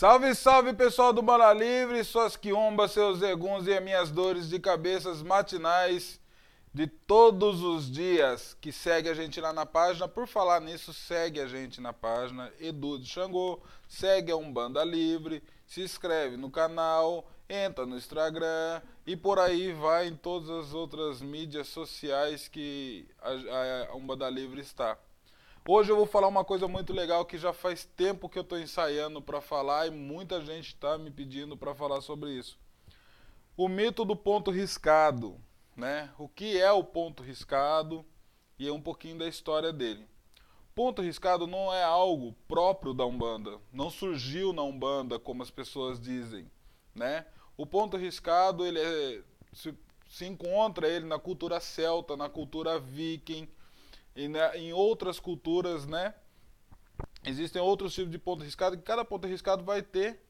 Salve, salve pessoal do Bala Livre, suas quiumbas, seus eguns e as minhas dores de cabeças matinais de todos os dias que segue a gente lá na página. Por falar nisso, segue a gente na página Edu de Xangô, segue a Umbanda Livre, se inscreve no canal, entra no Instagram e por aí vai em todas as outras mídias sociais que a, a Umbanda Livre está. Hoje eu vou falar uma coisa muito legal que já faz tempo que eu estou ensaiando para falar e muita gente está me pedindo para falar sobre isso. O mito do ponto riscado, né? O que é o ponto riscado e é um pouquinho da história dele. Ponto riscado não é algo próprio da Umbanda, não surgiu na Umbanda como as pessoas dizem, né? O ponto riscado ele é, se, se encontra ele na cultura celta, na cultura viking e na, em outras culturas, né? Existem outros tipos de ponto riscado que cada ponto riscado vai ter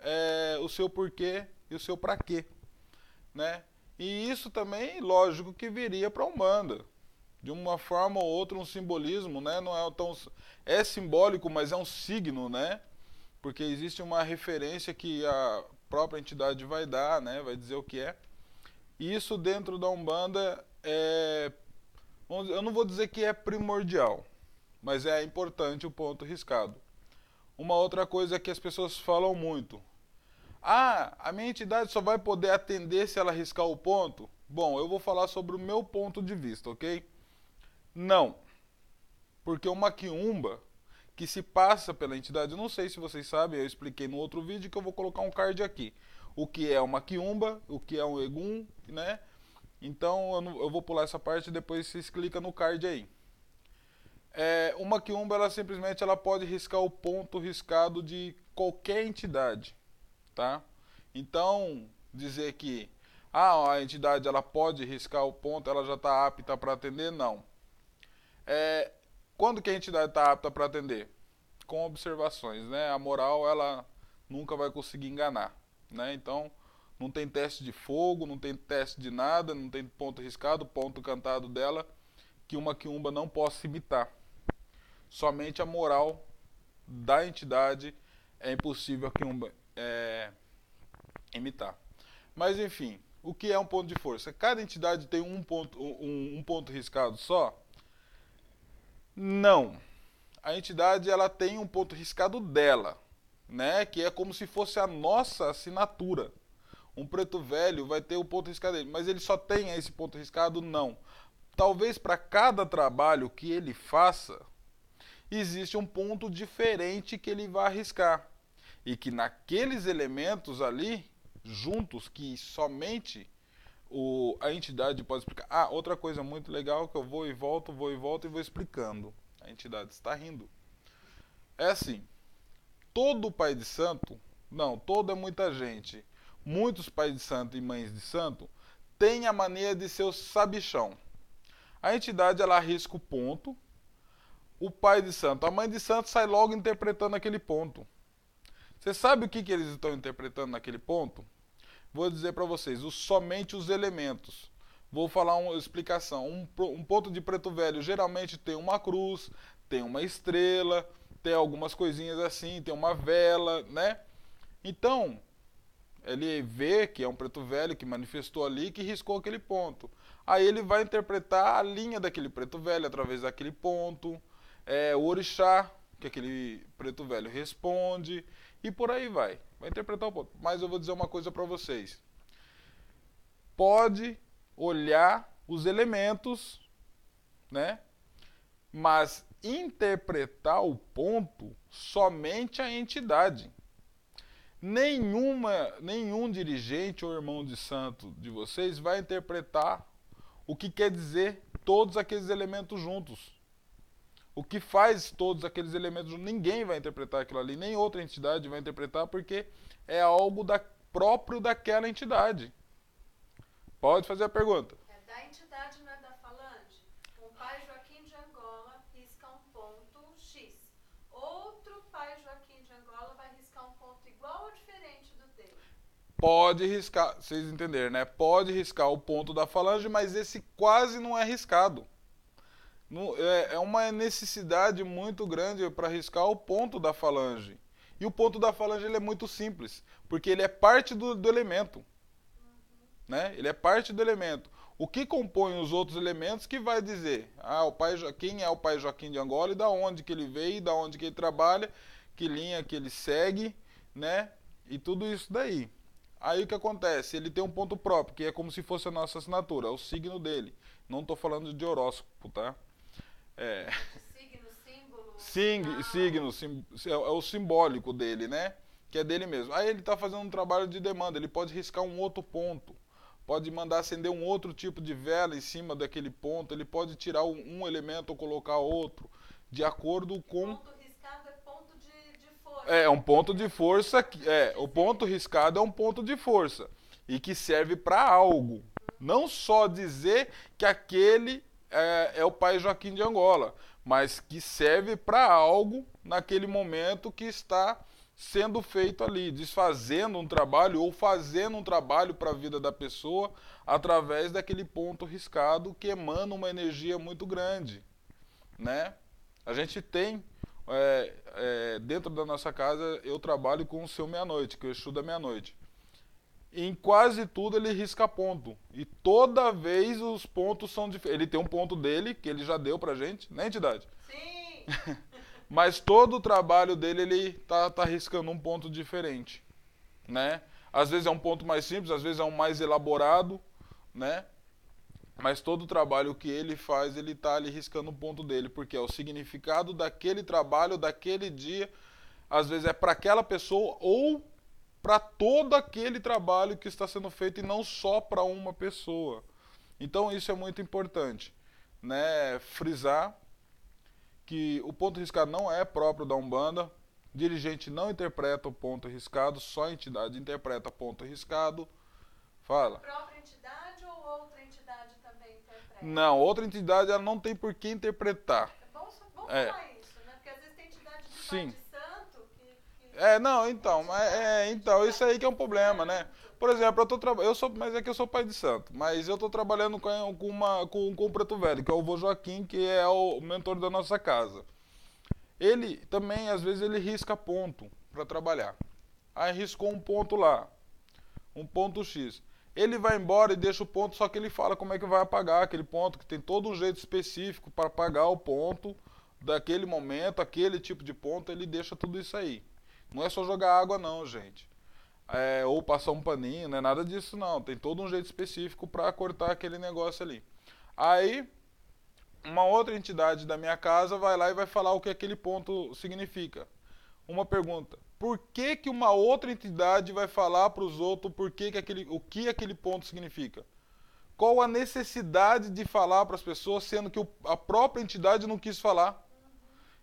é, o seu porquê e o seu para quê, né? E isso também, lógico, que viria para Umbanda. De uma forma ou outra, um simbolismo, né? Não é tão é simbólico, mas é um signo, né? Porque existe uma referência que a própria entidade vai dar, né? Vai dizer o que é. Isso dentro da Umbanda é eu não vou dizer que é primordial, mas é importante o ponto riscado. Uma outra coisa que as pessoas falam muito. Ah, a minha entidade só vai poder atender se ela riscar o ponto? Bom, eu vou falar sobre o meu ponto de vista, ok? Não. Porque uma quiumba que se passa pela entidade, não sei se vocês sabem, eu expliquei no outro vídeo que eu vou colocar um card aqui. O que é uma quiumba, o que é um egum, né? Então eu, não, eu vou pular essa parte e depois vocês clicam no card aí. É, uma quiumba ela simplesmente ela pode riscar o ponto riscado de qualquer entidade, tá? Então dizer que ah, a entidade ela pode riscar o ponto, ela já está apta para atender, não. É, quando que a entidade está apta para atender? Com observações, né? A moral ela nunca vai conseguir enganar, né? Então não tem teste de fogo, não tem teste de nada, não tem ponto riscado, ponto cantado dela, que uma quiumba não possa imitar. Somente a moral da entidade é impossível a quiumba é, imitar. Mas enfim, o que é um ponto de força? Cada entidade tem um ponto, um, um ponto riscado só? Não. A entidade ela tem um ponto riscado dela, né? Que é como se fosse a nossa assinatura. Um preto velho vai ter o ponto riscado dele, mas ele só tem esse ponto riscado? Não. Talvez para cada trabalho que ele faça, existe um ponto diferente que ele vai arriscar. E que naqueles elementos ali, juntos, que somente o, a entidade pode explicar. Ah, outra coisa muito legal que eu vou e volto, vou e volto e vou explicando. A entidade está rindo. É assim, todo pai de santo, não, todo é muita gente, muitos pais de santo e mães de santo têm a mania de ser o sabichão. A entidade ela arrisca o ponto, o pai de santo, a mãe de santo sai logo interpretando aquele ponto. Você sabe o que, que eles estão interpretando naquele ponto? Vou dizer para vocês, somente os elementos. Vou falar uma explicação. Um, um ponto de preto velho geralmente tem uma cruz, tem uma estrela, tem algumas coisinhas assim, tem uma vela, né? Então, ele vê que é um preto velho que manifestou ali que riscou aquele ponto. Aí ele vai interpretar a linha daquele preto velho através daquele ponto, é, o orixá que aquele preto velho responde e por aí vai. Vai interpretar o ponto. Mas eu vou dizer uma coisa para vocês. Pode olhar os elementos, né? Mas interpretar o ponto somente a entidade nenhuma, nenhum dirigente ou irmão de santo de vocês vai interpretar o que quer dizer todos aqueles elementos juntos. O que faz todos aqueles elementos juntos. Ninguém vai interpretar aquilo ali, nem outra entidade vai interpretar, porque é algo da, próprio daquela entidade. Pode fazer a pergunta. É da entidade, não é da falange? O pai Joaquim de Angola risca um ponto X. Outro pai Joaquim de Angola vai riscar um ponto igual ou diferente do dele. Pode riscar, vocês entenderam, né? Pode riscar o ponto da falange, mas esse quase não é riscado. É, é uma necessidade muito grande para riscar o ponto da falange. E o ponto da falange ele é muito simples, porque ele é parte do, do elemento. Né? Ele é parte do elemento. O que compõe os outros elementos que vai dizer ah, o pai, quem é o pai Joaquim de Angola e da onde que ele veio, da onde que ele trabalha, que linha que ele segue, né? E tudo isso daí. Aí o que acontece? Ele tem um ponto próprio, que é como se fosse a nossa assinatura, é o signo dele. Não estou falando de horóscopo, tá? É. Signo, símbolo. Sim, signo, sim, é, é o simbólico dele, né? Que é dele mesmo. Aí ele está fazendo um trabalho de demanda, ele pode riscar um outro ponto pode mandar acender um outro tipo de vela em cima daquele ponto, ele pode tirar um, um elemento ou colocar outro, de acordo com. Ponto riscado é ponto de, de força. É, um ponto de força. É, o ponto riscado é um ponto de força e que serve para algo. Não só dizer que aquele é, é o pai Joaquim de Angola, mas que serve para algo naquele momento que está sendo feito ali, desfazendo um trabalho ou fazendo um trabalho para a vida da pessoa através daquele ponto riscado que emana uma energia muito grande, né? A gente tem é, é, dentro da nossa casa eu trabalho com o seu meia-noite, que eu estudo a meia-noite. Em quase tudo ele risca ponto. E toda vez os pontos são diferentes. Ele tem um ponto dele, que ele já deu pra gente, né, entidade? Sim! mas todo o trabalho dele ele tá, tá riscando um ponto diferente, né? Às vezes é um ponto mais simples, às vezes é um mais elaborado, né? Mas todo o trabalho que ele faz, ele tá ali riscando um ponto dele, porque é o significado daquele trabalho, daquele dia, às vezes é para aquela pessoa ou para todo aquele trabalho que está sendo feito e não só para uma pessoa. Então isso é muito importante, né? Frisar que o ponto riscado não é próprio da Umbanda, dirigente não interpreta o ponto riscado, só a entidade interpreta ponto riscado. Fala. A própria entidade ou outra entidade também interpreta? Não, outra entidade ela não tem por que interpretar. É bom, bom é. falar isso, né? Porque às vezes tem entidade de Sim. de santo que, que... É, não, então, mas, é, então, isso aí que é um problema, né? Por exemplo, eu tô tra... eu sou, mas é que eu sou pai de santo, mas eu estou trabalhando com, com, uma, com, com o Preto Velho, que é o vô Joaquim, que é o mentor da nossa casa. Ele também, às vezes, ele risca ponto para trabalhar. Aí riscou um ponto lá, um ponto X. Ele vai embora e deixa o ponto, só que ele fala como é que vai apagar aquele ponto, que tem todo um jeito específico para apagar o ponto daquele momento, aquele tipo de ponto, ele deixa tudo isso aí. Não é só jogar água não, gente é, ou passar um paninho, não é nada disso não. Tem todo um jeito específico para cortar aquele negócio ali. Aí, uma outra entidade da minha casa vai lá e vai falar o que aquele ponto significa. Uma pergunta: por que, que uma outra entidade vai falar para os outros por que que aquele, o que aquele ponto significa? Qual a necessidade de falar para as pessoas, sendo que a própria entidade não quis falar?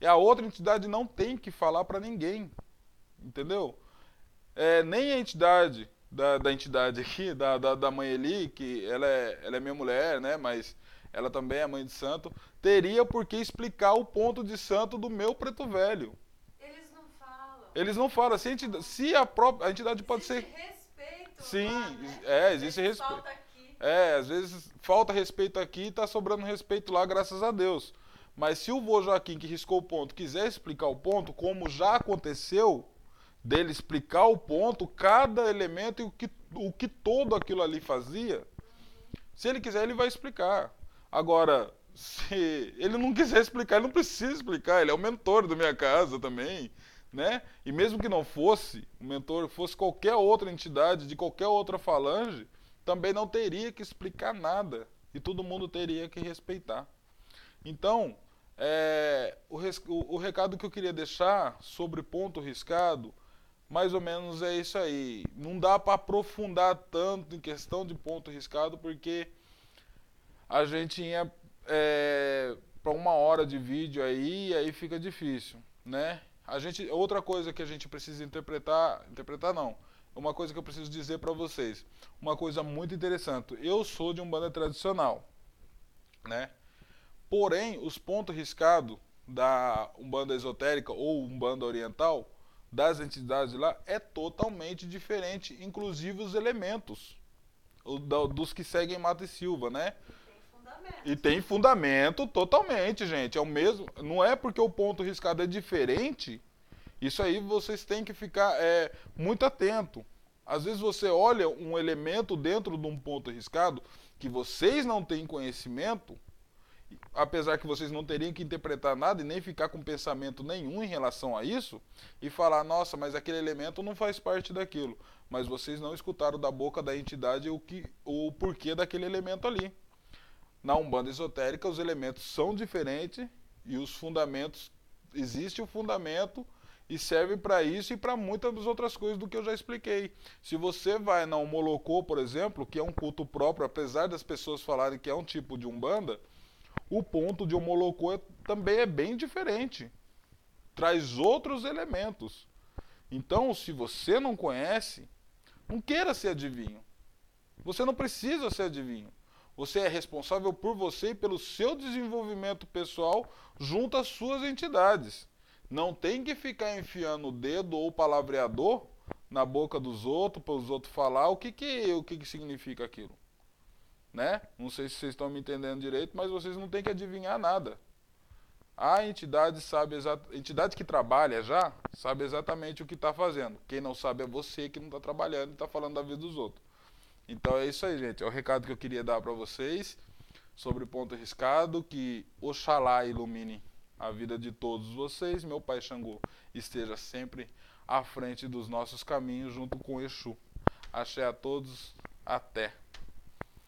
E a outra entidade não tem que falar para ninguém. Entendeu? é, nem a entidade da, da entidade aqui, da, da, da, mãe Eli, que ela é, ela é minha mulher, né? Mas ela também é mãe de santo, teria por que explicar o ponto de santo do meu preto velho. Eles não falam. Se a entidade, se a, própria, a entidade pode existe ser. respeito. Sim, lá, né? é, existe respeito. Falta aqui. É, às vezes falta respeito aqui e está sobrando respeito lá, graças a Deus. Mas se o vô Joaquim, que riscou o ponto, quiser explicar o ponto, como já aconteceu, dele explicar o ponto, cada elemento e o que, o que todo aquilo ali fazia, se ele quiser, ele vai explicar. Agora, se ele não quiser explicar, ele não precisa explicar, ele é o mentor da minha casa também, né? E mesmo que não fosse, o mentor fosse qualquer outra entidade, de qualquer outra falange, também não teria que explicar nada. E todo mundo teria que respeitar. Então, é, o, o, recado que eu queria deixar sobre ponto riscado mais ou menos é isso aí. Não dá para aprofundar tanto em questão de ponto riscado, porque a gente ia é, para uma hora de vídeo aí, e aí fica difícil, né? A gente, outra coisa que a gente precisa interpretar, interpretar não, uma coisa que eu preciso dizer para vocês, uma coisa muito interessante. Eu sou de um banda tradicional, né? Porém, os pontos riscados da umbanda esotérica ou umbanda oriental das entidades lá é totalmente diferente, inclusive os elementos dos que seguem Mata e Silva, né? E tem fundamento totalmente, gente. É o mesmo. Não é porque o ponto riscado é diferente Isso aí vocês têm que ficar é, muito atento. Às vezes você olha um elemento dentro de um ponto arriscado que vocês não têm conhecimento, apesar que vocês não teriam que interpretar nada e nem ficar com pensamento nenhum em relação a isso, e falar, nossa, mas aquele elemento não faz parte daquilo. Mas vocês não escutaram da boca da entidade o, que, o porquê daquele elemento ali. Na Umbanda Esotérica, os elementos são diferentes e os fundamentos. Existe o fundamento e serve para isso e para muitas outras coisas do que eu já expliquei. Se você vai na Umolocô, por exemplo, que é um culto próprio, apesar das pessoas falarem que é um tipo de Umbanda, o ponto de Umolocô também é bem diferente. Traz outros elementos. Então, se você não conhece, não queira ser adivinho. Você não precisa ser adivinho. Você é responsável por você e pelo seu desenvolvimento pessoal junto às suas entidades. Não tem que ficar enfiando o dedo ou palavreador na boca dos outros para os outros falar o que que o que, que significa aquilo, né? Não sei se vocês estão me entendendo direito, mas vocês não têm que adivinhar nada. A entidade sabe a entidade que trabalha já sabe exatamente o que está fazendo. Quem não sabe é você que não está trabalhando e está falando da vida dos outros. Então é isso aí, gente. É o recado que eu queria dar para vocês sobre o ponto arriscado. Que Oxalá ilumine a vida de todos vocês. Meu Pai Xangô esteja sempre à frente dos nossos caminhos junto com Exu. Axé a todos. Até.